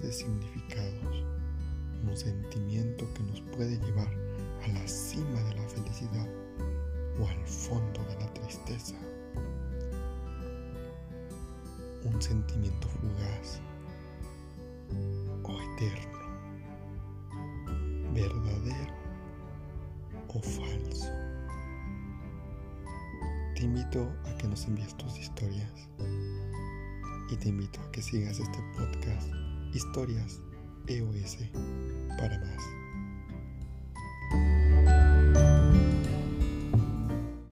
de significados, un sentimiento que nos puede llevar a la cima de la felicidad o al fondo de la tristeza. Un sentimiento fugaz o eterno, verdadero o falso. Te invito a que nos envíes tus historias y te invito a que sigas este podcast Historias EOS para más.